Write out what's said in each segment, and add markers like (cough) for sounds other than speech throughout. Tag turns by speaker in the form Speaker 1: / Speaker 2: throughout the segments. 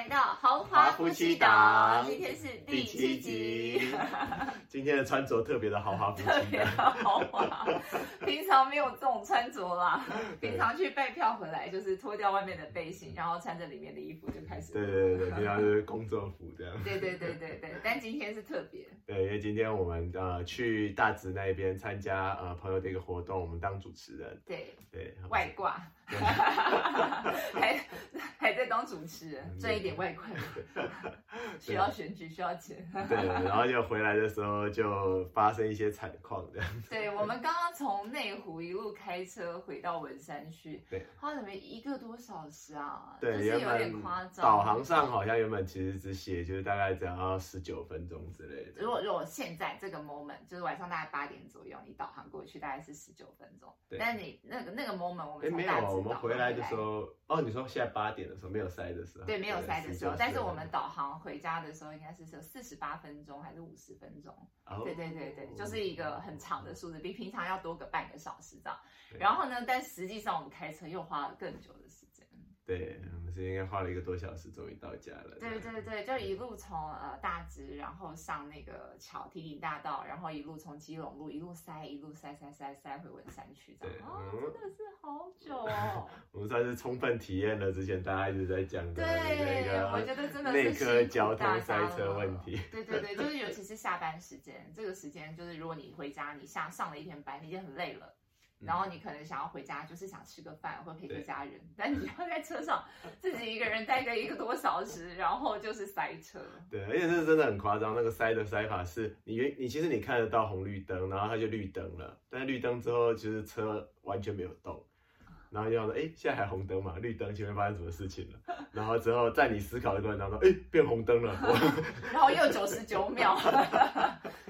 Speaker 1: 来到豪华夫妻档，今天是第七集。
Speaker 2: 今天的穿着特别的豪华夫妻档，
Speaker 1: 豪华。平常没有这种穿着啦，平常去拜票回来就是脱掉外面的背心，然后穿着里面的衣服就开始。
Speaker 2: 对对对，平常是工作服这样。
Speaker 1: 对对对对对，但今天是特别。
Speaker 2: 对，因为今天我们呃去大直那边参加呃朋友的一个活动，我们当主持人。
Speaker 1: 对
Speaker 2: 对，
Speaker 1: 外挂。(laughs) 还还在当主持人，赚一点外快，(laughs) 需要选举，需要钱。
Speaker 2: 对，然后就回来的时候就发生一些惨况这样。
Speaker 1: 对，我们刚刚从内湖一路开车回到文山去，
Speaker 2: 对，
Speaker 1: 花了没一个多小时啊，
Speaker 2: 对，
Speaker 1: 就是有点夸张。
Speaker 2: 导航上好像原本其实只写就是大概只要十九分钟之类的。
Speaker 1: 如果如果现在这个 moment 就是晚上大概八点左右，你导航过去大概是十九分钟。对，但你那个那个 moment 我们
Speaker 2: 没有。我们回来的时候，哦，你说现在八点的时候没有塞的时候，
Speaker 1: 对，没有塞的时候，但是我们导航回家的时候应该是有四十八分钟还是五十分钟？对对对对，就是一个很长的数字，比平常要多个半个小时这样。然后呢，但实际上我们开车又花了更久的时间。
Speaker 2: 对，我们是应该花了一个多小时，终于到家了。
Speaker 1: 对对对，就一路从呃大直，然后上那个桥提顶大道，然后一路从基隆路一路塞，一路塞塞塞塞回文山区，这样啊，真的是好久哦。(laughs)
Speaker 2: 我们算是充分体验了之前大家一直在讲的
Speaker 1: 那
Speaker 2: 个，
Speaker 1: 我觉得真的
Speaker 2: 是内科交通塞车问题。
Speaker 1: 对对对，(laughs) 就是尤其是下班时间，这个时间就是如果你回家，你下上了一天班，你已经很累了。然后你可能想要回家，就是想吃个饭或陪个家人，但你要在车上 (laughs) 自己一个人待个一个多小时，然后就是塞车。
Speaker 2: 对，而且这真的很夸张，那个塞的塞法是你原你其实你看得到红绿灯，然后它就绿灯了，但是绿灯之后其实车完全没有动。然后就说，哎，现在还红灯嘛？绿灯前面发生什么事情了？然后之后在你思考的过程当中，哎，变红灯了。(laughs)
Speaker 1: 然后又九十九秒。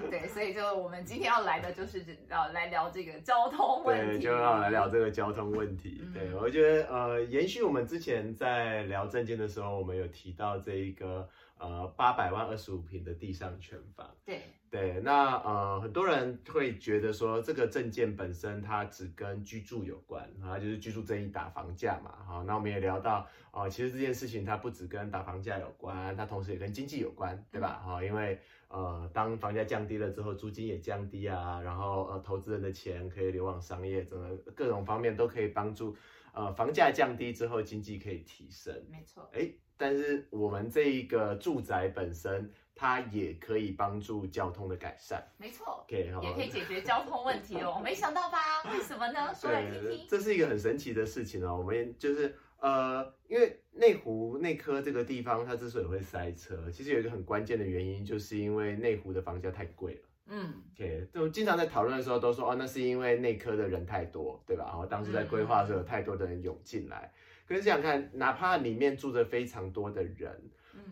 Speaker 1: 对，所以就我们今天要来的就是要来聊这个交通问
Speaker 2: 题。对，就要来聊这个交通问题。对，我觉得呃，延续我们之前在聊证件的时候，我们有提到这一个呃八百万二十五平的地上权房。
Speaker 1: 对。
Speaker 2: 对，那呃，很多人会觉得说，这个证件本身它只跟居住有关，啊，就是居住争议打房价嘛，好，那我们也聊到，哦，其实这件事情它不只跟打房价有关，它同时也跟经济有关，对吧？哈，因为呃，当房价降低了之后，租金也降低啊，然后呃，投资人的钱可以流往商业，整个各种方面都可以帮助，呃，房价降低之后，经济可以提升，
Speaker 1: 没错，
Speaker 2: 哎，但是我们这一个住宅本身。它也可以帮助交通的改善，
Speaker 1: 没错，也可以解决交通问题哦。没想到吧？为什么呢？说来听听。
Speaker 2: 这是一个很神奇的事情哦。我们就是呃，因为内湖内科这个地方，它之所以会塞车，其实有一个很关键的原因，就是因为内湖的房价太贵了。嗯，OK，就经常在讨论的时候都说，哦，那是因为内科的人太多，对吧？然后当时在规划的时候，有太多的人涌进来。可是想想看，哪怕里面住着非常多的人。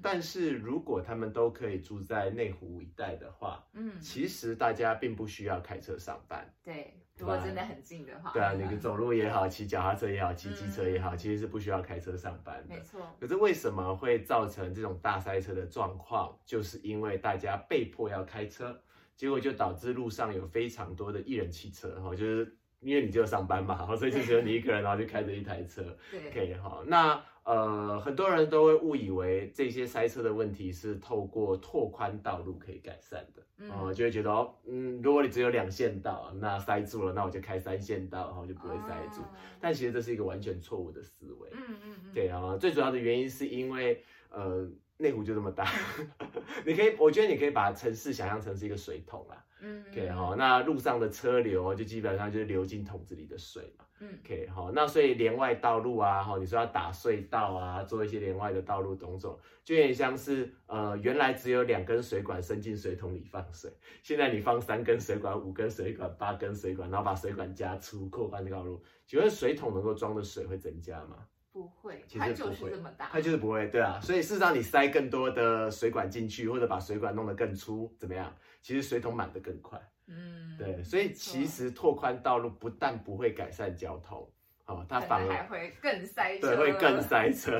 Speaker 2: 但是如果他们都可以住在内湖一带的话，嗯，其实大家并不需要开车上班。
Speaker 1: 对，如果真的很近的话，
Speaker 2: 对啊，你走路也好，骑脚踏车也好，骑机车也好，其实是不需要开车上班
Speaker 1: 的。没错。
Speaker 2: 可是为什么会造成这种大塞车的状况？就是因为大家被迫要开车，结果就导致路上有非常多的艺人汽车，哈，就是因为你就上班嘛，然后所以就只有你一个人，然后就开着一台车。(laughs)
Speaker 1: 对。
Speaker 2: 可以哈，那。呃，很多人都会误以为这些塞车的问题是透过拓宽道路可以改善的，嗯，就会觉得哦，嗯，如果你只有两线道，那塞住了，那我就开三线道，然后就不会塞住。但其实这是一个完全错误的思维，嗯嗯嗯，对啊，最主要的原因是因为呃。内湖就这么大，(laughs) 你可以，我觉得你可以把城市想象成是一个水桶啦。嗯，OK 哈，那路上的车流就基本上就是流进桶子里的水嘛。嗯，OK 哈，那所以连外道路啊，哈，你说要打隧道啊，做一些连外的道路种种，就有点像是呃，原来只有两根水管伸进水桶里放水，现在你放三根水管、五根水管、八根水管，然后把水管加粗，扩宽道路，请问水桶能够装的水会增加吗？
Speaker 1: 不会，它就是这么大，
Speaker 2: 它就是不会，对啊，所以事实上你塞更多的水管进去，或者把水管弄得更粗，怎么样？其实水桶满得更快，嗯，对，所以其实拓宽道路不但不会改善交通，哦，它反而
Speaker 1: 还会更塞车，
Speaker 2: 对，会更塞车，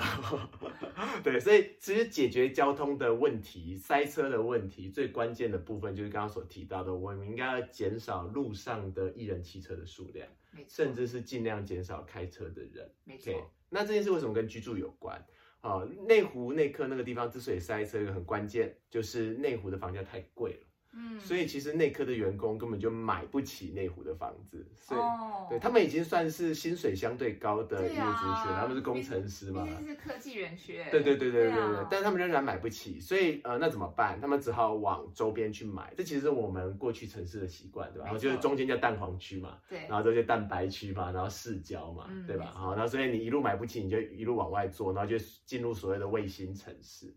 Speaker 2: (laughs) 对，所以其实解决交通的问题、塞车的问题，最关键的部分就是刚刚所提到的，我们应该要减少路上的一人汽车的数量，甚至是尽量减少开车的人，
Speaker 1: 没错。
Speaker 2: 那这件事为什么跟居住有关？啊，内湖内科那个地方之所以塞车，一个很关键就是内湖的房价太贵了。
Speaker 1: 嗯，
Speaker 2: 所以其实内科的员工根本就买不起内湖的房子，所以、
Speaker 1: 哦
Speaker 2: 对他们已经算是薪水相对高的
Speaker 1: 对
Speaker 2: 业主群，
Speaker 1: 啊
Speaker 2: 他们是工程师嘛
Speaker 1: 毕。竟是科技园区，
Speaker 2: 对对对对对对，
Speaker 1: 啊
Speaker 2: 但他们仍然买不起，所以呃，那怎么办？他们只好往周边去买。这其实是我们过去城市的习惯，对吧？然后就是中间叫蛋黄区嘛，
Speaker 1: 对
Speaker 2: 然后这些蛋白区嘛，然后市郊嘛，
Speaker 1: 嗯
Speaker 2: 对吧？好，那所以你一路买不起，你就一路往外做，然后就进入所谓的卫星城市。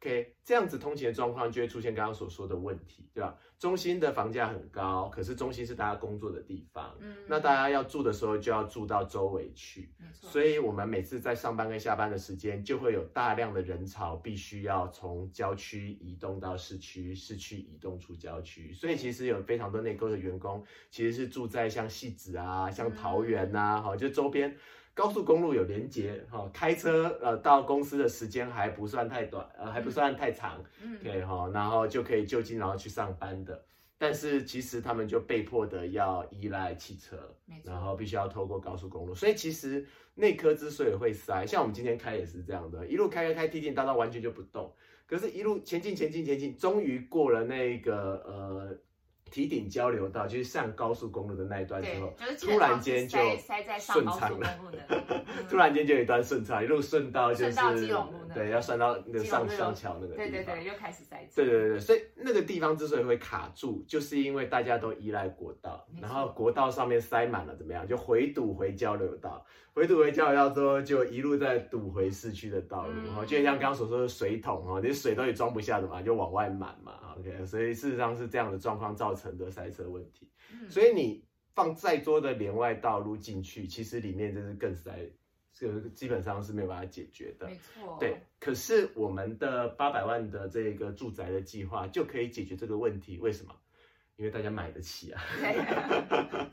Speaker 2: OK，这样子通勤的状况就会出现刚刚所说的问题，对吧？中心的房价很高，可是中心是大家工作的地方，
Speaker 1: 嗯，
Speaker 2: 那大家要住的时候就要住到周围去，所以我们每次在上班跟下班的时间，就会有大量的人潮，必须要从郊区移动到市区，市区移动出郊区。所以其实有非常多内沟的员工，其实是住在像戏子啊、像桃园呐、好、就周边。高速公路有连接，哈、开车呃到公司的时间还不算太短，呃还不算太长，
Speaker 1: 嗯
Speaker 2: ，OK 哈，然后就可以就近然后去上班的。但是其实他们就被迫的要依赖汽车，然后必须要透过高速公路，所以其实内科之所以会塞，像我们今天开也是这样的，一路开开开，地铁大道完全就不动，可是一路前进前进前进，终于过了那个呃提顶交流道，就是上高速公路的那一段之
Speaker 1: 对
Speaker 2: 后，，
Speaker 1: 就是
Speaker 2: 突然间就
Speaker 1: 塞塞在上高速
Speaker 2: 顺畅了。
Speaker 1: 公路的 (laughs) 嗯
Speaker 2: 突然间就有一段顺畅，一路顺到就是对，要顺到那个上上桥那个地方。
Speaker 1: 对对对，又开始塞车，
Speaker 2: 对对对对，所以那个地方之所以会卡住，就是因为大家都依赖国道，然后国道上面塞满了，怎么样？就回堵回交流道，回堵回交流道之后，就一路在堵回市区的道路，
Speaker 1: 嗯
Speaker 2: 哈、就像刚刚所说的水桶哈，你水都也装不下的嘛，就往外满嘛，OK，所以事实上是这样的状况造成的塞车问题。
Speaker 1: 嗯，
Speaker 2: 所以你放再多的连外道路进去，其实里面就是更塞，这个基本上是没有办法解决的。
Speaker 1: 没错，
Speaker 2: 对，可是我们的八百万的这个住宅的计划就可以解决这个问题，为什么？因为大家买得起啊。
Speaker 1: 对，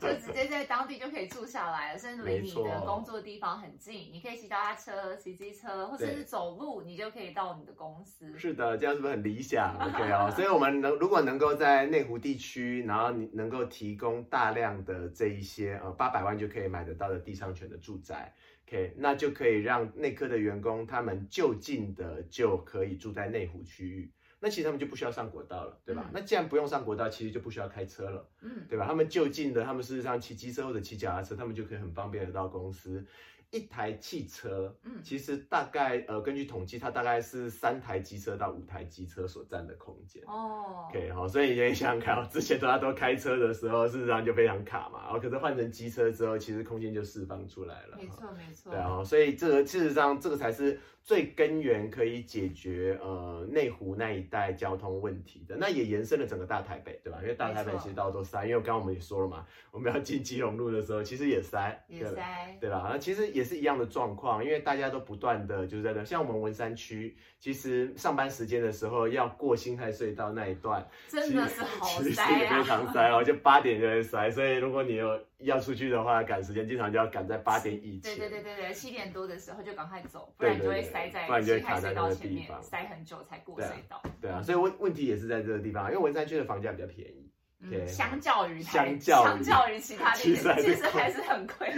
Speaker 1: (laughs) 就直接在当地就可以住下来了，甚至离你的工作地方很近，你可以骑脚踏车、骑机车，或者是走路，你就可以到你的公司。
Speaker 2: 是的，这样是不是很理想？OK 哦，所以我们能如果能够在内湖地区，然后你能够提供大量的这一些呃八百万就可以买得到的地上权的住宅，OK，那就可以让内科的员工他们就近的就可以住在内湖区域。那其实他们就不需要上国道了，对吧？
Speaker 1: 嗯
Speaker 2: 那既然不用上国道，其实就不需要开车了。
Speaker 1: 嗯，
Speaker 2: 对吧？他们就近的，他们事实上骑机车或者骑脚踏车，他们就可以很方便的到公司。一台汽车，
Speaker 1: 嗯
Speaker 2: 其实大概呃，根据统计，它大概是三台机车到五台机车所占的空间。
Speaker 1: 哦
Speaker 2: ，OK 好，所以你可以想想看哦，之前大家都开车的时候，事实上就非常卡嘛，然后可是换成机车之后，其实空间就释放出来了。
Speaker 1: 没错没错，
Speaker 2: 对啊，所以这个事实上这个才是最根源可以解决呃内湖那一带交通问题的。那也延伸了整个大台北，对吧？因为大台北其实到处都塞，因为刚刚我们也说了嘛，我们要进基隆路的时候，其实也塞，
Speaker 1: 也
Speaker 2: 对吧？
Speaker 1: 塞，
Speaker 2: 对吧？那其实也是一样的状况，因为大家都不断的就是在那，像我们文山区，其实上班时间的时候要过新泰隧道那一段，
Speaker 1: 真的是好
Speaker 2: 其实
Speaker 1: 塞
Speaker 2: 也非常
Speaker 1: 啊！
Speaker 2: 塞哦，就八点就会塞，所以如果你有要出去的话，赶时间，经常就要赶在八点以前。
Speaker 1: 对对对对对，七点多的时候就赶快走，不然就会塞在
Speaker 2: 不然就会卡在那个
Speaker 1: 道前面，
Speaker 2: 地方
Speaker 1: 塞很久才过隧道。
Speaker 2: 对啊，所以问问题也是在这个地方，因为文山区的房价比较便宜，对，
Speaker 1: 相较于
Speaker 2: 相较于
Speaker 1: 相较于其他，
Speaker 2: 其实还是
Speaker 1: 很贵。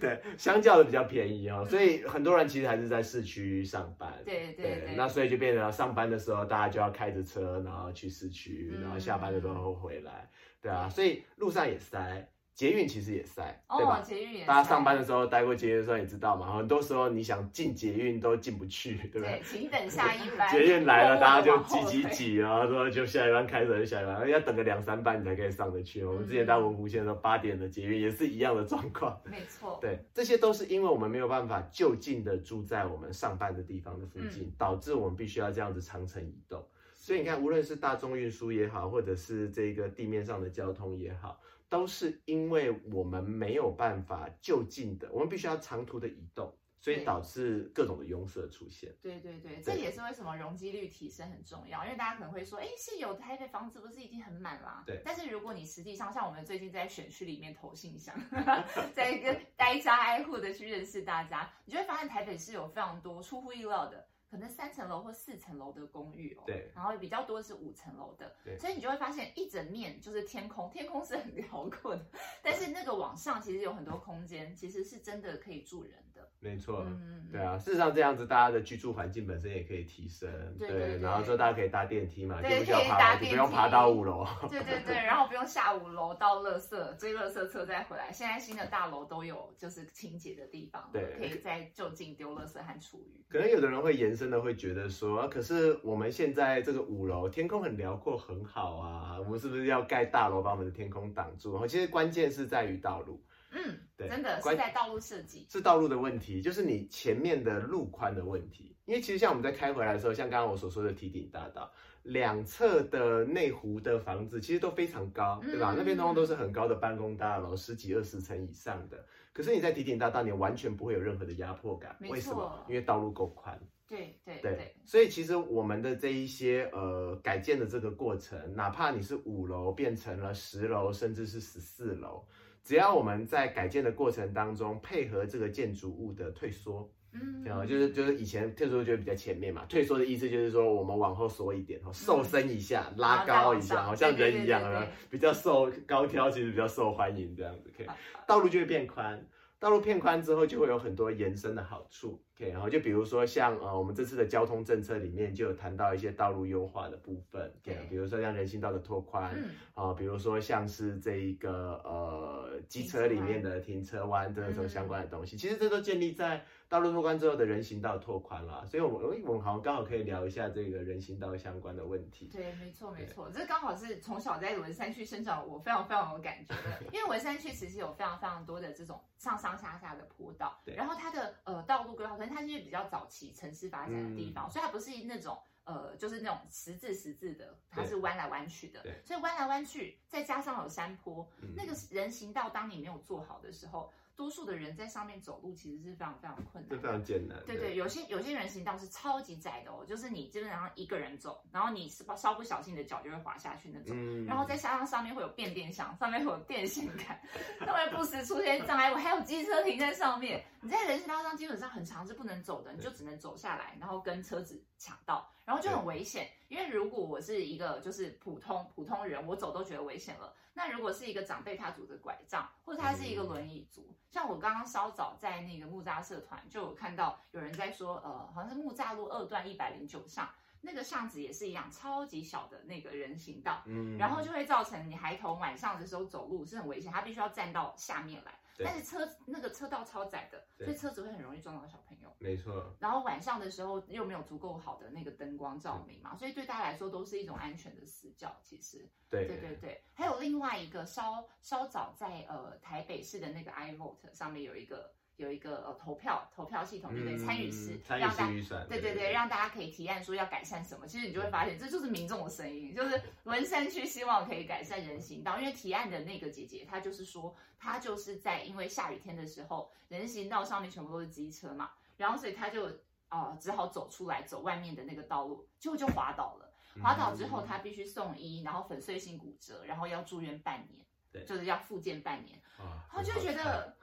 Speaker 2: 对，相较的比较便宜哦，所以很多人其实还是在市区上班。
Speaker 1: 对对对，
Speaker 2: 那所以就变成上班的时候，大家就要开着车，然后去市区，然后下班的时候回来，对啊，所以路上也塞，捷运其实也塞，对
Speaker 1: 哦
Speaker 2: 吧，？
Speaker 1: 捷运也
Speaker 2: 大家上班的时候待过捷运的时候也知道嘛，很多时候你想进捷运都进不去，(laughs) 对不对
Speaker 1: 对，？请等下 (laughs) 一班。
Speaker 2: 捷运来了，大家就。挤挤挤，然后 (laughs) 说就下一班开始就下一班，要等个两三班你才可以上得去。我们之前在文湖线的时候，八点的捷运也是一样的状况。
Speaker 1: 没错。
Speaker 2: 对，这些都是因为我们没有办法就近的住在我们上班的地方的附近，导致我们必须要这样子长程移动。所以你看，无论是大众运输也好，或者是这个地面上的交通也好，都是因为我们没有办法就近的，我们必须要长途的移动，所以导致各种的拥塞出现。
Speaker 1: 对对对，这也是为什么容积率提升很重要，因为大家可能会说，哎，现有台北房子不是已经很满啦？
Speaker 2: 对
Speaker 1: 但是如果你实际上像我们最近在选区里面投信箱，(laughs) 在一个挨家挨户的去认识大家，你就会发现台北是有非常多出乎意料的。可能三层楼或四层楼的公寓哦，
Speaker 2: 对，
Speaker 1: 然后比较多是五层楼的，
Speaker 2: 对。
Speaker 1: 所以你就会发现一整面就是天空，(laughs) 天空是很辽阔的，但是那个往上其实有很多空间，其实是真的可以住人的。
Speaker 2: 没错，
Speaker 1: 嗯，
Speaker 2: 对啊，事实上这样子，大家的居住环境本身也可以提升，
Speaker 1: 对对对
Speaker 2: 然后说大家可以搭电梯嘛，就不需要爬楼梯，不用爬到五楼。
Speaker 1: 对对对，然后不用下五楼到垃圾追垃圾车再回来。现在新的大楼都有就是清洁的地方，
Speaker 2: 对
Speaker 1: 可以在就近丢垃圾和厨余。
Speaker 2: 可能有的人会延伸的会觉得说，啊可是我们现在这个五楼天空很辽阔，很好啊，我们是不是要盖大楼把我们的天空挡住？其实关键是在于道路。
Speaker 1: 嗯，
Speaker 2: 对
Speaker 1: 真的
Speaker 2: 关
Speaker 1: 是在道路设计。
Speaker 2: 是道路的问题，就是你前面的路宽的问题。因为其实像我们在开回来的时候，像刚刚我所说的提顶大道，两侧的内湖的房子其实都非常高，对吧？
Speaker 1: 嗯
Speaker 2: 那边通通都是很高的办公大楼，十几二十层以上的。可是你在提顶大道，你完全不会有任何的压迫感，为什么？因为道路够宽。
Speaker 1: 对对
Speaker 2: 对
Speaker 1: 对，
Speaker 2: 所以其实我们的这一些呃改建的这个过程，哪怕你是五楼变成了十楼，甚至是十四楼，只要我们在改建的过程当中配合这个建筑物的退缩，
Speaker 1: 嗯。
Speaker 2: 啊，就是就是以前退缩就比较前面嘛，退缩的意思就是说我们往后缩一点，哦，瘦身一下，拉高一下，好像人一样，啊，比较受高挑，其实比较受欢迎这样子，可以，道路就会变宽。道路变宽之后，就会有很多延伸的好处。OK，然后就比如说像呃，我们这次的交通政策里面就有谈到一些道路优化的部分。
Speaker 1: ，OK，
Speaker 2: 比如说像人行道的拓宽
Speaker 1: 嗯
Speaker 2: 啊、比如说像是这一个呃机车里面的停车弯这种相关的东西，其实这都建立在道路拓宽之后的人行道拓宽了。所以我们诶我们好像刚好可以聊一下这个人行道相关的问题。
Speaker 1: 对，没错没错，这刚好是从小在文山区生长，我非常非常有感觉的。(laughs) 因为文山区其实有非常非常多的这种上上下下的坡道，
Speaker 2: 对
Speaker 1: 然后它的呃道路规划，可能它是比较早期城市发展的地
Speaker 2: 嗯
Speaker 1: 方，所以它不是那种。呃，就是那种十字十字的，它是弯来弯去的
Speaker 2: 对，
Speaker 1: 所以弯来弯去，再加上有山坡，
Speaker 2: 嗯
Speaker 1: 那个人行道，当你没有做好的时候，多数的人在上面走路其实是非常非常困难的。
Speaker 2: 这非常艰难。
Speaker 1: 对对，有些有些人行道是超级窄的哦，就是你基本上一个人走，然后你稍稍不小心，你的脚就会滑下去那种。
Speaker 2: 嗯
Speaker 1: 然后再加上上面会有变电箱，上面会有电线杆，上面不时出现障碍物，还有机车停在上面。你在人行道上基本上很长是不能走的，你就只能走下来，然后跟车子抢道，然后就很危险。因为如果我是一个就是普通普通人，我走都觉得危险了。那如果是一个长辈，他拄着拐杖，或者他是一个轮椅族，像我刚刚稍早在那个木栅社团就有看到有人在说，呃，好像是木栅路二段一百零九巷那个巷子也是一样，超级小的那个人行道，
Speaker 2: 嗯
Speaker 1: 然后就会造成你孩童晚上的时候走路是很危险，他必须要站到下面来，
Speaker 2: 对
Speaker 1: 但是车那个车道超窄的，所以车子会很容易撞到小朋友。
Speaker 2: 没错，
Speaker 1: 然后晚上的时候又没有足够好的那个灯光照明嘛，所以对大家来说都是一种安全的死角。其实，
Speaker 2: 对。
Speaker 1: 对对对，还有另外一个稍稍早在呃台北市的那个 iVote 上面有一个有一个呃投票投票系统，对不对？参与式
Speaker 2: 嗯参与式预算，
Speaker 1: 对对对，让大家可以提案说要改善什么，其实你就会发现这就是民众的声音，就是文山区希望可以改善人行道，因为提案的那个姐姐她就是说，她就是在因为下雨天的时候，人行道上面全部都是机车嘛，然后所以她就呃只好走出来走外面的那个道路，结果就滑倒了。滑倒之后，
Speaker 2: 嗯
Speaker 1: 她必须送医，然后粉碎性骨折，然后要住院半年，
Speaker 2: 对
Speaker 1: 就是要复健半年。
Speaker 2: 啊
Speaker 1: 就觉得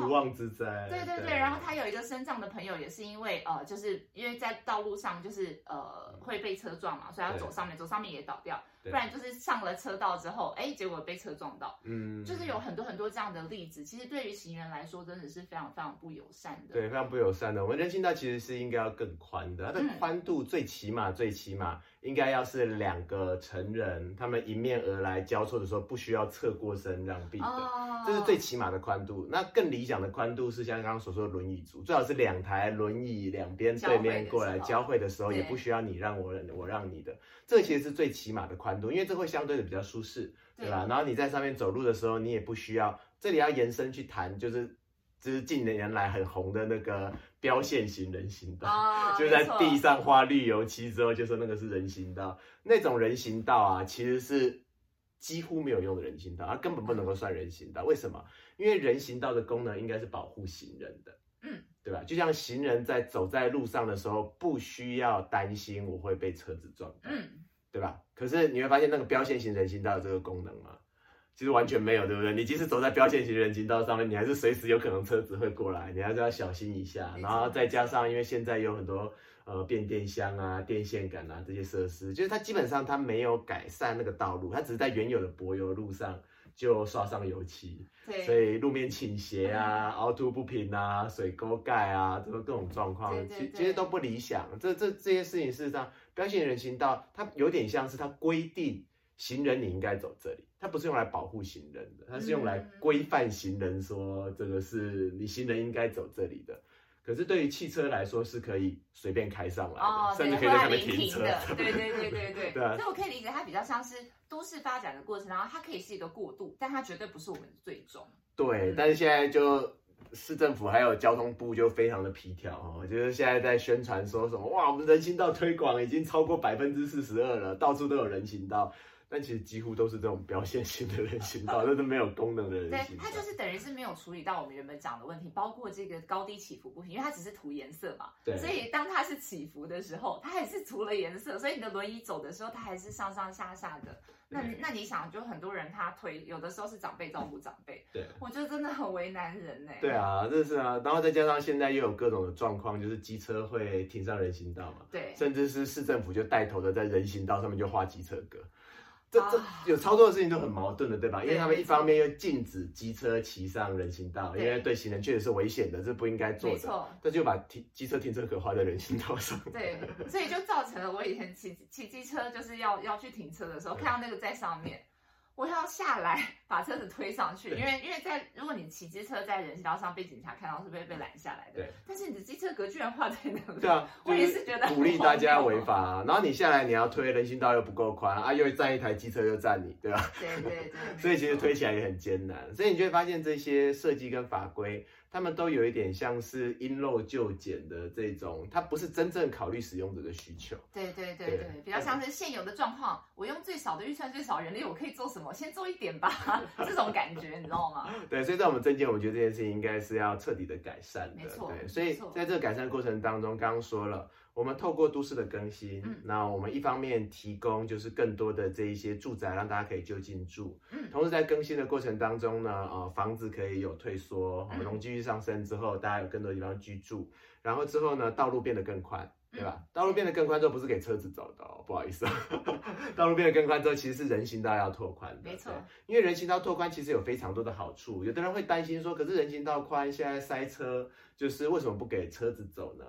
Speaker 2: 无妄之灾，
Speaker 1: 对对对，然后他有一个身障的朋友，也是因为呃，就是因为在道路上就是呃会被车撞嘛，所以他
Speaker 2: 对
Speaker 1: 走上面，走上面也倒掉，
Speaker 2: 对
Speaker 1: 不然就是上了车道之后，哎，结果被车撞到，
Speaker 2: 嗯，
Speaker 1: 就是有很多很多这样的例子。其实对于行人来说，真的是非常非常不友善的。
Speaker 2: 对，非常不友善的。我们人行道其实是应该要更宽的，它的
Speaker 1: 嗯
Speaker 2: 宽度最起码最起码应该要是两个成人，他们迎面而来交错的时候不需要侧过身让避的。
Speaker 1: 哦，
Speaker 2: 这是最起码的宽度，那更理想的宽度是像刚刚所说的轮椅族，最好是两台轮椅两边对面过来交
Speaker 1: 交
Speaker 2: 汇的时候，也不需要你让我我让你的，这个其实是最起码的宽度，因为这会相对的比较舒适，对吧？然后你在上面走路的时候，你也不需要，这里要延伸去谈，就是就是近年来很红的那个标线型人行道。
Speaker 1: 哦，(laughs)
Speaker 2: 就在地上画绿油漆之后，就说那个是人行道。那种人行道啊，其实是几乎没有用的人行道，它根本不能够算人行道。为什么？因为人行道的功能应该是保护行人的，
Speaker 1: 嗯，
Speaker 2: 对吧？就像行人在走在路上的时候，不需要担心我会被车子撞到，
Speaker 1: 嗯，
Speaker 2: 对吧？可是你会发现，那个标线型人行道有这个功能吗？其实完全没有，对不对？你即使走在标线型人行道上面，你还是随时有可能车子会过来，你还是要小心一下。然后再加上，因为现在有很多呃变电箱啊、电线杆啊这些设施，就是它基本上它没有改善那个道路，它只是在原有的柏油路上就刷上油漆，
Speaker 1: 对，
Speaker 2: 所以路面倾斜啊、凹凸不平啊、水沟盖啊，这个各种状况，其其实都不理想。这这这些事情，事实上，标线人行道它有点像是它规定行人你应该走这里，它不是用来保护行人的，它是用来
Speaker 1: 嗯
Speaker 2: 规范行人说这个是你行人应该走这里的。可是对于汽车来说是可以随便开上来的，
Speaker 1: 哦，
Speaker 2: 甚至可以在
Speaker 1: 会
Speaker 2: 上面停车
Speaker 1: 的，对对对对对。
Speaker 2: 对啊
Speaker 1: 所以我可以理解，它比较像是都市发展的过程，然后它可以是一个过渡，但它绝对不是我们的最终。
Speaker 2: 对，
Speaker 1: 嗯
Speaker 2: 但是现在就市政府还有交通部就非常的皮条哦，就是现在在宣传说什么哇，我们人行道推广已经超过百分之四十二了，到处都有人行道。但其实几乎都是这种表现型的人行道，这是没有功能的人
Speaker 1: 对
Speaker 2: 行，道。
Speaker 1: 它就是等于是没有处理到我们原本讲的问题，包括这个高低起伏不平，因为它只是涂颜色嘛。
Speaker 2: 对
Speaker 1: 所以当它是起伏的时候，它还是涂了颜色，所以你的轮椅走的时候，它还是上上下下的。那你那你想，就很多人他推，有的时候是长辈照顾长辈，
Speaker 2: 对。
Speaker 1: 我觉得真的很为难人呢。
Speaker 2: 对啊，这是啊，然后再加上现在又有各种的状况，就是机车会停上人行道嘛，
Speaker 1: 对，
Speaker 2: 甚至是市政府就带头的在人行道上面就画机车格，这有操作的事情都很矛盾的，对吧？因为他们一方面又禁止机车骑上人行道，因为对行人确实是危险的，这不应该做的。
Speaker 1: 没错。
Speaker 2: 但就把停机车停车格画在人行道上。
Speaker 1: 对，所以就造成了我以前骑骑机车，就是要要去停车的时候，看到那个在上面，我要下来把车子推上去，因为因为在如果你骑机车在人行道上被警察看到，是会被拦下来的。
Speaker 2: 对。
Speaker 1: 但是你的机车格居然画在那里。
Speaker 2: 对啊，
Speaker 1: 我也是觉得
Speaker 2: 鼓励大家违法、啊，然后你下来你要推人行道又不够宽啊，又站一台机车又站你，对吧？
Speaker 1: 对对对。(laughs)
Speaker 2: 所以其实推起来也很艰难，所以你就会发现这些设计跟法规，他们都有一点像是因陋就简的这种，它不是真正考虑使用者的需求。
Speaker 1: 对对对
Speaker 2: 对
Speaker 1: 对，比较像是现有的状况，我用最少的预算、最少人力，我可以做什么？先做一点吧，(laughs) 这种感觉，你知道吗？(laughs)
Speaker 2: 对，所以在我们证件，我觉得这件事情应该是要彻底的改善的。
Speaker 1: 没错
Speaker 2: 对，所以在这个改善过程当中，刚刚说了，我们透过都市的更新，
Speaker 1: 嗯
Speaker 2: 那我们一方面提供就是更多的这一些住宅，让大家可以就近住，
Speaker 1: 嗯
Speaker 2: 同时在更新的过程当中呢，呃，房子可以有退缩，
Speaker 1: 嗯
Speaker 2: 容积率上升之后，大家有更多地方居住，然后之后呢，道路变得更宽。对吧？
Speaker 1: 嗯
Speaker 2: 道路变得更宽之后，不是给车子走的哦，不好意思，(laughs) 道路变得更宽之后，其实是人行道要拓宽的。
Speaker 1: 没错
Speaker 2: 因为人行道拓宽其实有非常多的好处，有的人会担心说，可是人行道宽，现在塞车，就是为什么不给车子走呢？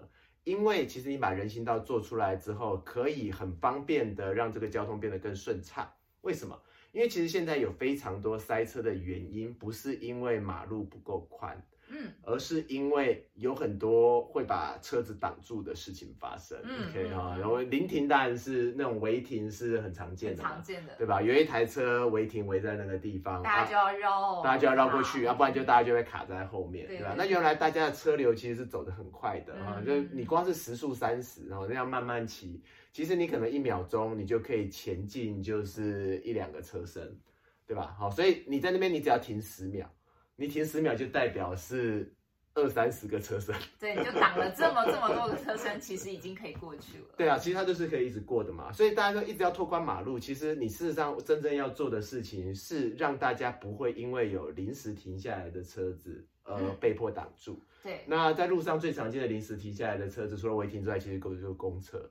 Speaker 2: 因为其实你把人行道做出来之后，可以很方便的让这个交通变得更顺畅。为什么？因为其实现在有非常多塞车的原因，不是因为马路不够宽，
Speaker 1: 嗯，
Speaker 2: 而是因为有很多会把车子挡住的事情发生。
Speaker 1: 嗯
Speaker 2: OK 哈、然后临停当然是那种违停是很常见的，
Speaker 1: 常见的，
Speaker 2: 对吧？有一台车违停围在那个地方，
Speaker 1: 大家就要绕，
Speaker 2: 大家就要绕过去，
Speaker 1: 啊
Speaker 2: 要不然就大家就会卡在后面，
Speaker 1: 对
Speaker 2: 对吧？那原来大家的车流其实是走得很快的啊，
Speaker 1: 嗯
Speaker 2: 就你光是时速三十，然后那样慢慢骑，其实你可能一秒钟你就可以前进就是一两个车身，对吧？好，所以你在那边你只要停十秒，你停十秒就代表是二三十个车身，
Speaker 1: 对，你就挡了这么这么多个车身，其实已经可以过去了。
Speaker 2: 对啊，其实它就是可以一直过的嘛，所以大家都一直要拓宽马路。其实你事实上真正要做的事情是让大家不会因为有临时停下来的车子而
Speaker 1: 嗯
Speaker 2: 被迫挡住。
Speaker 1: 对
Speaker 2: 那在路上最常见的临时停下来的车子，除了违停之外，其实就是公车，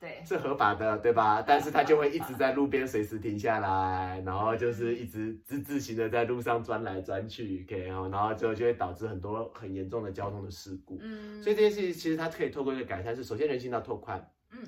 Speaker 1: 对，
Speaker 2: 是合法的，对吧？但是它就会一直在路边随时停下来，然后就是一直自自行的在路上钻来钻去，OK，然后然后就就会导致很多很严重的交通的事故。
Speaker 1: 嗯，
Speaker 2: 所以这件事情其实它可以透过一个改善，是首先人行道拓宽，
Speaker 1: 嗯，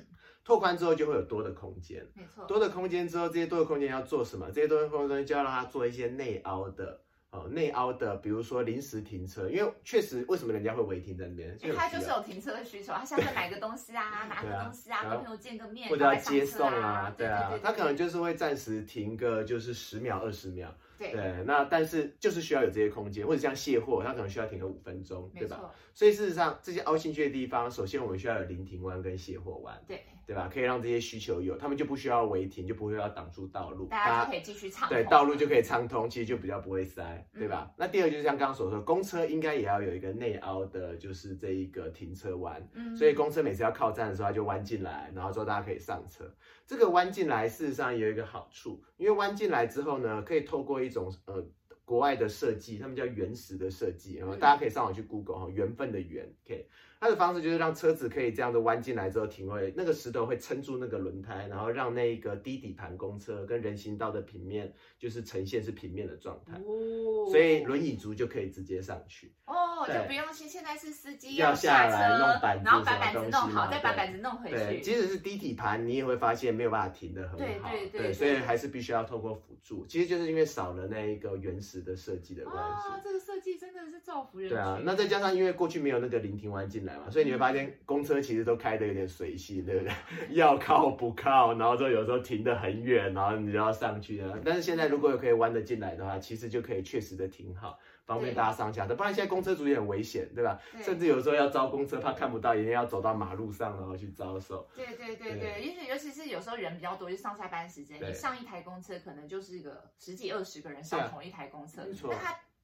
Speaker 2: 拓宽之后就会有多的空间，
Speaker 1: 没错，
Speaker 2: 多的空间之后，这些多的空间要做什么？这些多的空间就要让它做一些内凹的。哦，内凹的，比如说临时停车，因为确实为什么人家会违停在那边？
Speaker 1: 因为他就是有停车的需求，他下次买个东西啊，(laughs) 拿个东西啊，跟朋友见个面，
Speaker 2: 或者要接送啊，对啊，他可能就是会暂时停个就是十秒二十秒，
Speaker 1: 对，
Speaker 2: 那但是就是需要有这些空间，或者像卸货，他可能需要停个五分钟，对吧？所以事实上，这些凹进去的地方，首先我们需要有临停弯跟卸货弯，
Speaker 1: 对，
Speaker 2: 对吧？可以让这些需求有，他们就不需要违停，就不会要挡住道路，
Speaker 1: 大家就可以继续畅
Speaker 2: 对，道路就可以畅通，其实就比较不会塞，对吧？
Speaker 1: 嗯
Speaker 2: 那第二就是像刚刚所说，公车应该也要有一个内凹的，就是这一个停车弯，
Speaker 1: 嗯
Speaker 2: 所以公车每次要靠站的时候，它就弯进来，然后之后大家可以上车。这个弯进来事实上有一个好处，因为弯进来之后呢，可以透过一种呃国外的设计，他们叫原石的设计，然后
Speaker 1: 嗯
Speaker 2: 大家可以上网去 Google 哈，缘分的缘，OK。它的方式就是让车子可以这样子弯进来之后停位，那个石头会撑住那个轮胎，然后让那个低底盘公车跟人行道的平面就是呈现是平面的状态，
Speaker 1: 哦
Speaker 2: 所以轮椅族就可以直接上去。
Speaker 1: 哦，就不用现现在是司机
Speaker 2: 要下来
Speaker 1: 车，
Speaker 2: 弄板子
Speaker 1: 然后把板子弄好，再把板子弄回
Speaker 2: 对，
Speaker 1: 去。
Speaker 2: 即使是低底盘，你也会发现没有办法停得很好。
Speaker 1: 对对对
Speaker 2: 所以还是必须要透过辅助。其实就是因为少了那一个原始的设计的关系。
Speaker 1: 哦，这个设计真的是造福人。
Speaker 2: 对啊，那再加上因为过去没有那个临停弯进来嘛，所以你会发现公车其实都开的有点随性，对不对？(laughs) 要靠不靠，然后就有时候停得很远，然后你就要上去啊。但是现在如果有可以弯得进来的话，其实就可以确实的停好，方便大家上下的。不然现在公车族也很危险，对吧？
Speaker 1: 对
Speaker 2: 甚至有时候要招公车，怕看不到，一定要走到马路上然后去招手。
Speaker 1: 对对对
Speaker 2: 对
Speaker 1: 对，尤其尤其是有时候人比较多，就上下班时间，你上一台公车可能就是个十几二十个人上同一台公车，
Speaker 2: 没错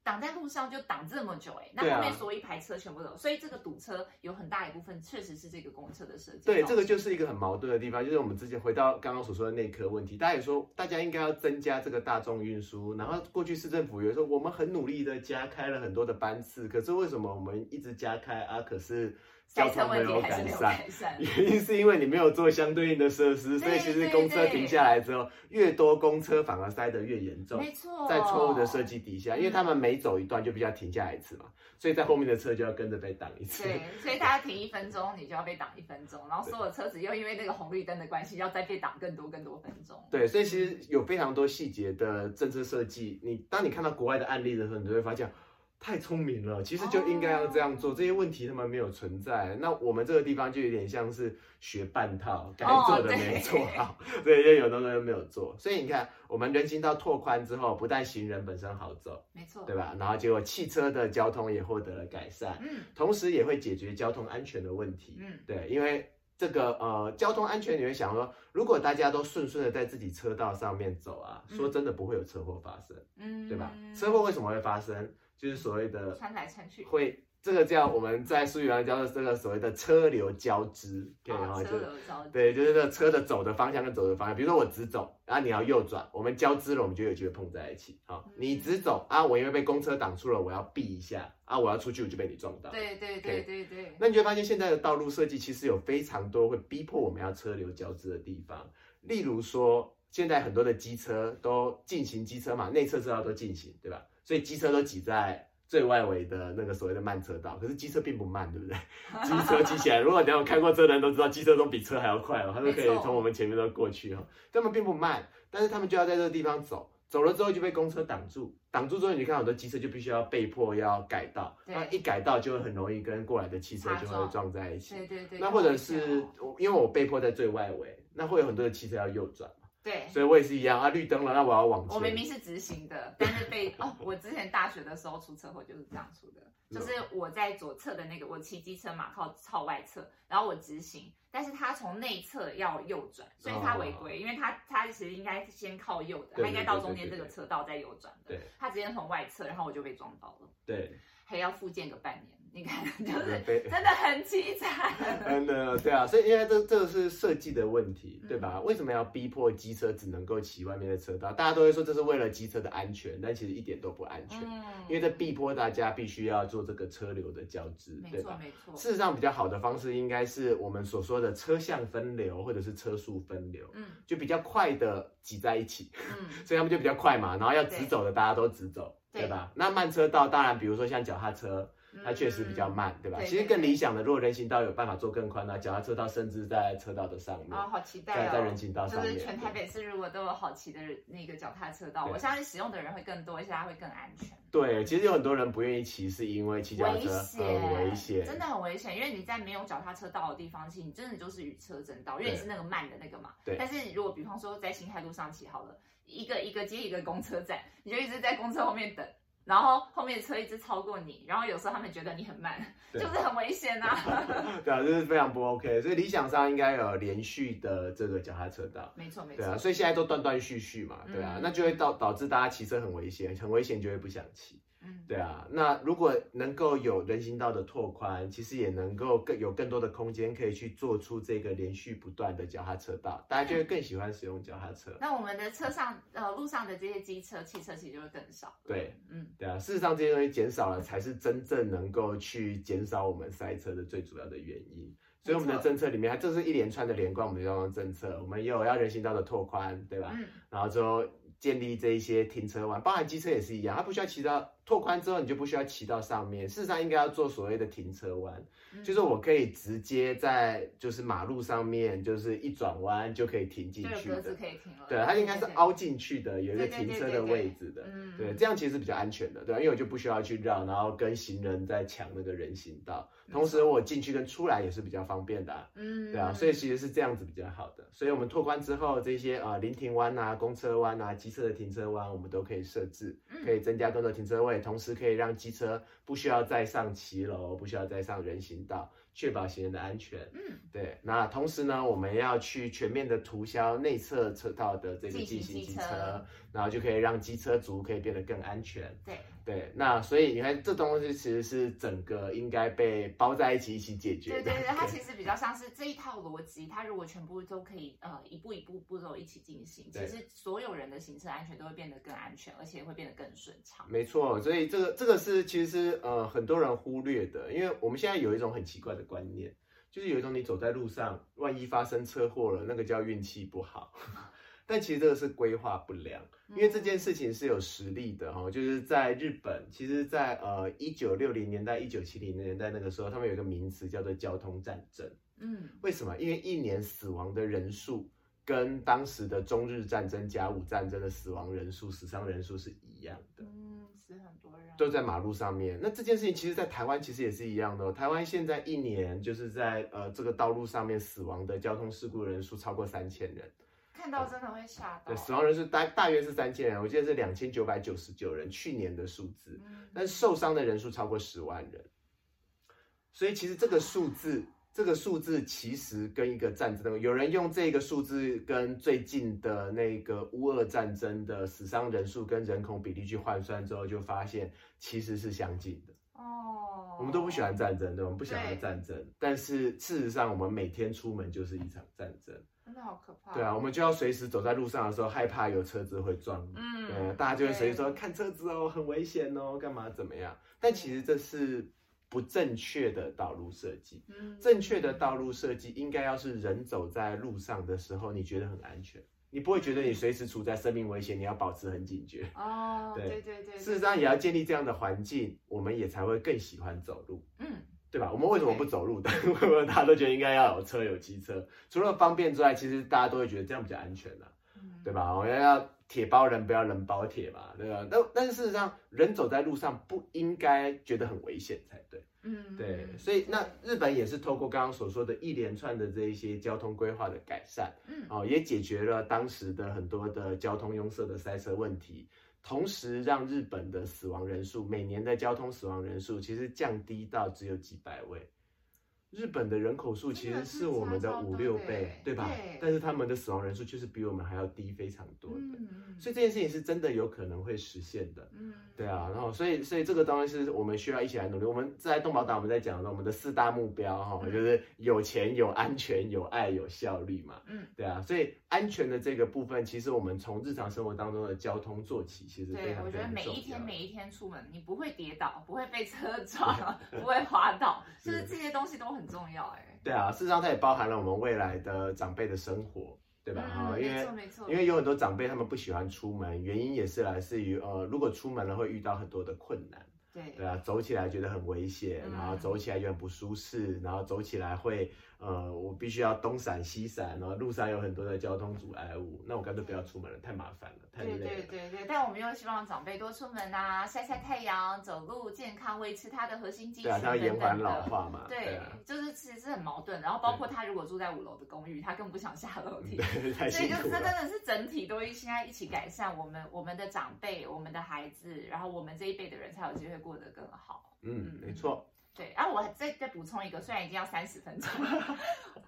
Speaker 1: 挡在路上就挡这么久哎、那后面所有一排车全部都有，所以这个堵车有很大一部分确实是这个公车的设计。
Speaker 2: 对，这个就是一个很矛盾的地方，就是我们之前回到刚刚所说的内科问题，大家也说大家应该要增加这个大众运输，然后过去市政府也说我们很努力的加开了很多的班次，可是为什么我们一直加开啊？可是交通没有
Speaker 1: 问题还是没有
Speaker 2: 改善。(laughs) 原因是因为你没有做相对应的设施，所以其实公车停下来之后，越多公车反而塞得越严重。
Speaker 1: 没错，
Speaker 2: 在错误的设计底下，因为
Speaker 1: 嗯
Speaker 2: 他们每走一段就必须要停下来一次嘛，所以在后面的车就要跟着被挡一次。
Speaker 1: 对，所以他停一分钟，你就要被挡一分钟，然后所有车子又因为那个红绿灯的关系，要再被挡更多更多分钟。
Speaker 2: 对，所以其实有非常多细节的政策设计。你当你看到国外的案例的时候，你就会发现太聪明了，其实就应该要这样做。这些问题他们没有存在，那我们这个地方就有点像是学半套，该做的没做好，(laughs) 对，就有的东西没有做。所以你看，我们人行道拓宽之后，不但行人本身好走，
Speaker 1: 没错，
Speaker 2: 对吧？然后结果汽车的交通也获得了改善，
Speaker 1: 嗯
Speaker 2: 同时也会解决交通安全的问题。
Speaker 1: 嗯，
Speaker 2: 对，因为这个呃交通安全，你会想说，如果大家都顺顺的在自己车道上面走啊，
Speaker 1: 嗯
Speaker 2: 说真的不会有车祸发生，
Speaker 1: 嗯，
Speaker 2: 对吧？车祸为什么会发生？就是所谓的
Speaker 1: 穿来穿去，
Speaker 2: 会。这个叫我们在数语上叫做这个所谓的车流交织，对，然后
Speaker 1: 哦，
Speaker 2: 就
Speaker 1: 车流交织，
Speaker 2: 对，就是这个车的走的方向跟走的方向。比如说我直走，然后你要右转，我们交织了，我们就有机会碰在一起。好，
Speaker 1: 嗯
Speaker 2: 你直走啊，我因为被公车挡住了，我要避一下啊，我要出去我就被你撞到。
Speaker 1: 对对对对对，
Speaker 2: 那你就会发现现在的道路设计其实有非常多会逼迫我们要车流交织的地方，例如说，现在很多的机车都进行机车嘛，内侧车道都进行，对吧？所以机车都挤在最外围的那个所谓的慢车道，可是机车并不慢，对不对？(laughs) 机车骑起来，如果你有看过车的人都知道，机车都比车还要快哦，他们可以从我们前面都过去哦，他们并不慢，但是他们就要在这个地方走。走了之后就被公车挡住，挡住之后你看很多机车就必须要被迫要改道，
Speaker 1: 对
Speaker 2: 那一改道就会很容易跟过来的汽车就会
Speaker 1: 撞
Speaker 2: 撞在一起。
Speaker 1: 对对对，
Speaker 2: 那或者是因为我被迫在最外围，那会有很多的汽车要右转嘛，
Speaker 1: 对。
Speaker 2: 所以我也是一样啊，绿灯了，那我要往前。
Speaker 1: 我明明是直行的，但是被 (laughs) 哦，我之前大学的时候出车祸就是这样出的，就是我在左侧的那个，我骑机车嘛，靠靠外侧，然后我直行，但是他从内侧要右转，所以他违规，因为他他其实应该先靠右的，
Speaker 2: 对
Speaker 1: 他应该到中间这个车道再右转的。
Speaker 2: 对，
Speaker 1: 他直接从外侧，然后我就被撞到了，
Speaker 2: 对，
Speaker 1: 还要复健个半年，你看就是真的很凄惨。(laughs)
Speaker 2: 真的对啊，所以因为这这个是设计的问题，对吧？为什么要逼迫机车只能够骑外面的车道？大家都会说这是为了机车的安全，但其实一点都不安全，
Speaker 1: 嗯，
Speaker 2: 因为在逼迫大家必须要做这个车流的交织，
Speaker 1: 没
Speaker 2: 对吧？
Speaker 1: 错没错，
Speaker 2: 事实上，比较好的方式应该是我们所说的车向分流，或者是车速分流，
Speaker 1: 嗯
Speaker 2: 就比较快的挤在一起，
Speaker 1: 嗯，(laughs)
Speaker 2: 所以他们就比较快嘛。然后要直走的大家都直走，
Speaker 1: 对
Speaker 2: 对吧？那慢车道当然，比如说像脚踏车，它确实比较慢，对吧？其实更理想的，如果人行道有办法做更宽那脚踏车道甚至在车道的上面，
Speaker 1: 啊，好期待哦！
Speaker 2: 在在人行道上面，
Speaker 1: 就是全台北市如果都有好骑的那个脚踏车道，我相信使用的人会更多，而且它会更安全。
Speaker 2: 对，其实有很多人不愿意骑，是因为骑脚踏
Speaker 1: 危
Speaker 2: 车
Speaker 1: 险，
Speaker 2: 很危险，
Speaker 1: 真的很危险，因为你在没有脚踏车道的地方，其实你真的就是与车争道，因为你是那个慢的那个嘛。
Speaker 2: 对
Speaker 1: 但是如果比方说在新海路上骑好了，一个一个接一个公车站，你就一直在公车后面等。然后后面车一直超过你，然后有时候他们觉得你很慢，就是很危险啊。(laughs)
Speaker 2: 对啊，就是非常不 OK。所以理想上应该有连续的这个脚踏车道。
Speaker 1: 没错没错
Speaker 2: 对啊，，所以现在都断断续续嘛，对啊，
Speaker 1: 嗯
Speaker 2: 那就会导导致大家骑车很危险，很危险就会不想骑。
Speaker 1: 嗯，
Speaker 2: 对啊，那如果能够有人行道的拓宽，其实也能够更有更多的空间可以去做出这个连续不断的脚踏车道，大家就会更喜欢使用脚踏车。
Speaker 1: 那我们的车上呃路上的这些机车、汽车其实就会更少。
Speaker 2: 对，
Speaker 1: 嗯，
Speaker 2: 对啊，事实上这些东西减少了，才是真正能够去减少我们塞车的最主要的原因。所以我们的政策里面，它这是一连串的连贯我们的交通政策，我们也有要人行道的拓宽，对吧？
Speaker 1: 嗯，
Speaker 2: 然后之后建立这一些停车弯，包含机车也是一样，它不需要骑到拓宽之后，你就不需要骑到上面。事实上应该要做所谓的停车弯，
Speaker 1: 嗯
Speaker 2: 就是我可以直接在就是马路上面，就是一转弯就可以停进去的。
Speaker 1: 可以停了。
Speaker 2: 对，它应该是凹进去的，有一个停车的位置的。
Speaker 1: 嗯，
Speaker 2: 对，这样其实是比较安全的，对吧？因为我就不需要去绕，然后跟行人在抢那个人行道，同时我进去跟出来也是比较方便的啊、
Speaker 1: 嗯，
Speaker 2: 对啊，所以其实是这样子比较好的。所以我们拓宽之后，这些呃临停弯啊、公车弯啊、机车的停车弯，我们都可以设置，
Speaker 1: 嗯
Speaker 2: 可以增加更多停车位，同时可以让机车不需要再上骑楼，不需要再上人行道，确保行人的安全。
Speaker 1: 嗯，
Speaker 2: 对，那同时呢，我们要去全面的涂销内侧车道的这个
Speaker 1: 进
Speaker 2: 进行
Speaker 1: 机车，
Speaker 2: 然后就可以让机车族可以变得更安全。
Speaker 1: 对，
Speaker 2: 对，那所以你看，这东西其实是整个应该被包在一起一起解决的。
Speaker 1: 对对对，它其实比较像是这一套逻辑，它如果全部都可以呃一步一步步骤一起进行，其
Speaker 2: 对
Speaker 1: 实所有人的行车安全都会变得更安全，而且会变得更顺畅。
Speaker 2: 没错，所以这个这个是其实是呃很多人忽略的，因为我们现在有一种很奇怪的观念，就是有一种你走在路上，万一发生车祸了，那个叫运气不好。但其实这个是规划不良，因为这件事情是有实例的哈、就是在日本，其实在呃一九六零年代、一九七零年代那个时候，他们有一个名词叫做交通战争。
Speaker 1: 嗯
Speaker 2: 为什么？因为一年死亡的人数跟当时的中日战争、甲午战争的死亡人数、死伤人数是一样的。
Speaker 1: 嗯，死很多人
Speaker 2: 都在马路上面。那这件事情其实，在台湾其实也是一样的、哦。台湾现在一年就是在呃这个道路上面死亡的交通事故人数超过三千人，
Speaker 1: 看到真的会吓到
Speaker 2: 对，。死亡人数大大约是三千人，我记得是两千九百九十九人，去年的数字。
Speaker 1: 嗯
Speaker 2: 但受伤的人数超过十万人，所以其实这个数字，这个数字其实跟一个战争，有人用这个数字跟最近的那个乌俄战争的死伤人数跟人口比例去换算之后，就发现其实是相近的。
Speaker 1: 哦，
Speaker 2: 我们都不喜欢战争，对，我们不喜欢
Speaker 1: 对
Speaker 2: 战争，但是事实上，我们每天出门就是一场战争。
Speaker 1: 真的好可怕。
Speaker 2: 对啊，我们就要随时走在路上的时候，害怕有车子会撞。
Speaker 1: 嗯
Speaker 2: 对，大家就会随时说看车子哦，很危险哦，干嘛怎么样？但其实这是不正确的道路设计。
Speaker 1: 嗯
Speaker 2: 正确的道路设计应该要是人走在路上的时候，你觉得很安全，你不会觉得你随时处在生命危险，你要保持很警觉。
Speaker 1: 哦，
Speaker 2: 对
Speaker 1: 对对对，
Speaker 2: 事实上，也要建立这样的环境，我们也才会更喜欢走路。
Speaker 1: 嗯
Speaker 2: 对吧？我们为什么不走路的？为什么大家都觉得应该要有车有机车？除了方便之外，其实大家都会觉得这样比较安全啊，
Speaker 1: 嗯
Speaker 2: 对吧？我们要铁包人，不要人包铁嘛，对吧？但但是事实上，人走在路上不应该觉得很危险才对。
Speaker 1: 嗯，
Speaker 2: 对，
Speaker 1: 嗯
Speaker 2: 所以那日本也是透过刚刚所说的一连串的这一些交通规划的改善，
Speaker 1: 嗯
Speaker 2: 哦，也解决了当时的很多的交通拥塞的塞车问题，同时让日本的死亡人数每年的交通死亡人数其实降低到只有几百位。日本的人口数其实是我们的五六倍，对吧？
Speaker 1: 对
Speaker 2: 但是他们的死亡人数却是比我们还要低非常多的，
Speaker 1: 嗯
Speaker 2: 所以这件事情是真的有可能会实现的。
Speaker 1: 嗯，
Speaker 2: 对啊，然后所以所以这个东西是我们需要一起来努力。我们在动保党我们在讲的我们的四大目标哈、
Speaker 1: 嗯
Speaker 2: 就是有钱、有安全、有爱、有效率嘛。
Speaker 1: 嗯，
Speaker 2: 对啊，所以安全的这个部分，其实我们从日常生活当中的交通做起，其实非
Speaker 1: 对，
Speaker 2: 常
Speaker 1: 我觉得
Speaker 2: 非常重要
Speaker 1: 每一天每一天出门，你不会跌倒，不会被车撞，不会滑倒，(laughs) 就是这些东西都很重要哎。
Speaker 2: 对啊，事实上它也包含了我们未来的长辈的生活，对吧？哈、
Speaker 1: 嗯，
Speaker 2: 因为因为有很多长辈他们不喜欢出门，原因也是来自于呃，如果出门了会遇到很多的困难。
Speaker 1: 对
Speaker 2: 对啊，走起来觉得很危险，
Speaker 1: 嗯
Speaker 2: 然后走起来又很不舒适，然后走起来会呃，我必须要东闪西闪，然后路上有很多的交通阻碍物，那我干脆不要出门了，太麻烦了，太累
Speaker 1: 对
Speaker 2: 了。
Speaker 1: 对对对对，但我们又希望长辈多出门啊，晒晒太阳，走路健康，维持他的核心肌群
Speaker 2: 对啊，它要
Speaker 1: 等等
Speaker 2: 延缓老。化嘛。
Speaker 1: 对
Speaker 2: 啊，，
Speaker 1: 就是其实是很矛盾，然后包括他如果住在五楼的公寓，他更不想下楼梯，
Speaker 2: 对，太 (laughs)
Speaker 1: 所以
Speaker 2: 辛苦了。
Speaker 1: 就真的是整体都现在一起改善我们我们的长辈、我们的孩子，然后我们这一辈的人才有机会过得更好。
Speaker 2: 嗯，没错。
Speaker 1: 对，然、后我再再补充一个，虽然已经要三十分钟了，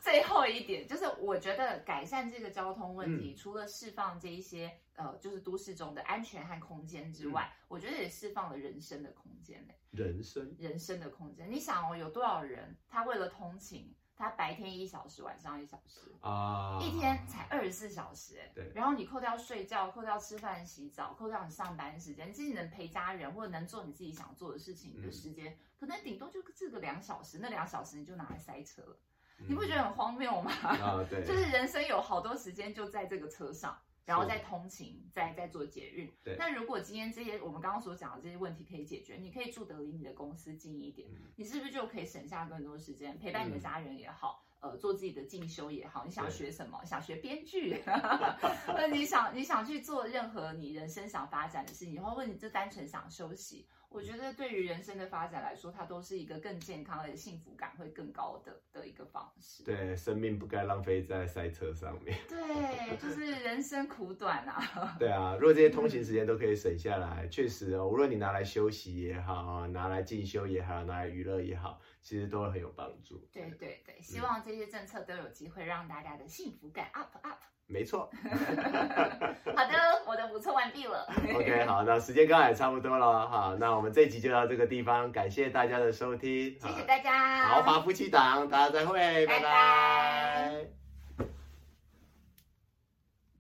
Speaker 1: 最后一点就是，我觉得改善这个交通问题，除了释放这一些呃，就是都市中的安全和空间之外，我觉得也释放了人生的空间嘞。
Speaker 2: 人生，
Speaker 1: 人生的空间，你想哦，有多少人他为了通勤，他白天一小时，晚上一小时
Speaker 2: 啊，
Speaker 1: 一天才二十四小时，哎，
Speaker 2: 对。
Speaker 1: 然后你扣掉睡觉，扣掉吃饭、洗澡，扣掉你上班时间，其实能陪家人或者能做你自己想做的事情的时间，可能顶多就这个两小时，那两小时你就拿来塞车了。你不觉得很荒谬吗？
Speaker 2: 啊，对，(laughs)
Speaker 1: 就是人生有好多时间就在这个车上，然后再通勤，再再做捷运。
Speaker 2: 对。
Speaker 1: 那如果今天这些我们刚刚所讲的这些问题可以解决，你可以住得离你的公司近一点，你是不是就可以省下更多时间陪伴你的家人也好，呃，做自己的进修也好？你想学什么？想学编剧？(laughs) (laughs) 或者你想你想去做任何你人生想发展的事情，或者你就单纯想休息？我觉得对于人生的发展来说，它都是一个更健康而且幸福感会更高的的一个方式。
Speaker 2: 对，生命不该浪费在赛车上面。(laughs)
Speaker 1: 对，就是人生苦短啊。
Speaker 2: 对啊，如果这些通勤时间都可以省下来，确实哦，无论你拿来休息也好，拿来进修也好，拿来娱乐也好，其实都会很有帮助。
Speaker 1: 对对对，希望这些政策都有机会让大家的幸福感 up up。
Speaker 2: 没错，(laughs)
Speaker 1: 好的，我的补充完毕了。
Speaker 2: OK，好，那时间刚好也差不多了，好，那我们这集就到这个地方，感谢大家的收听，
Speaker 1: 谢谢大家，
Speaker 2: 豪华夫妻档，大家再会，拜拜。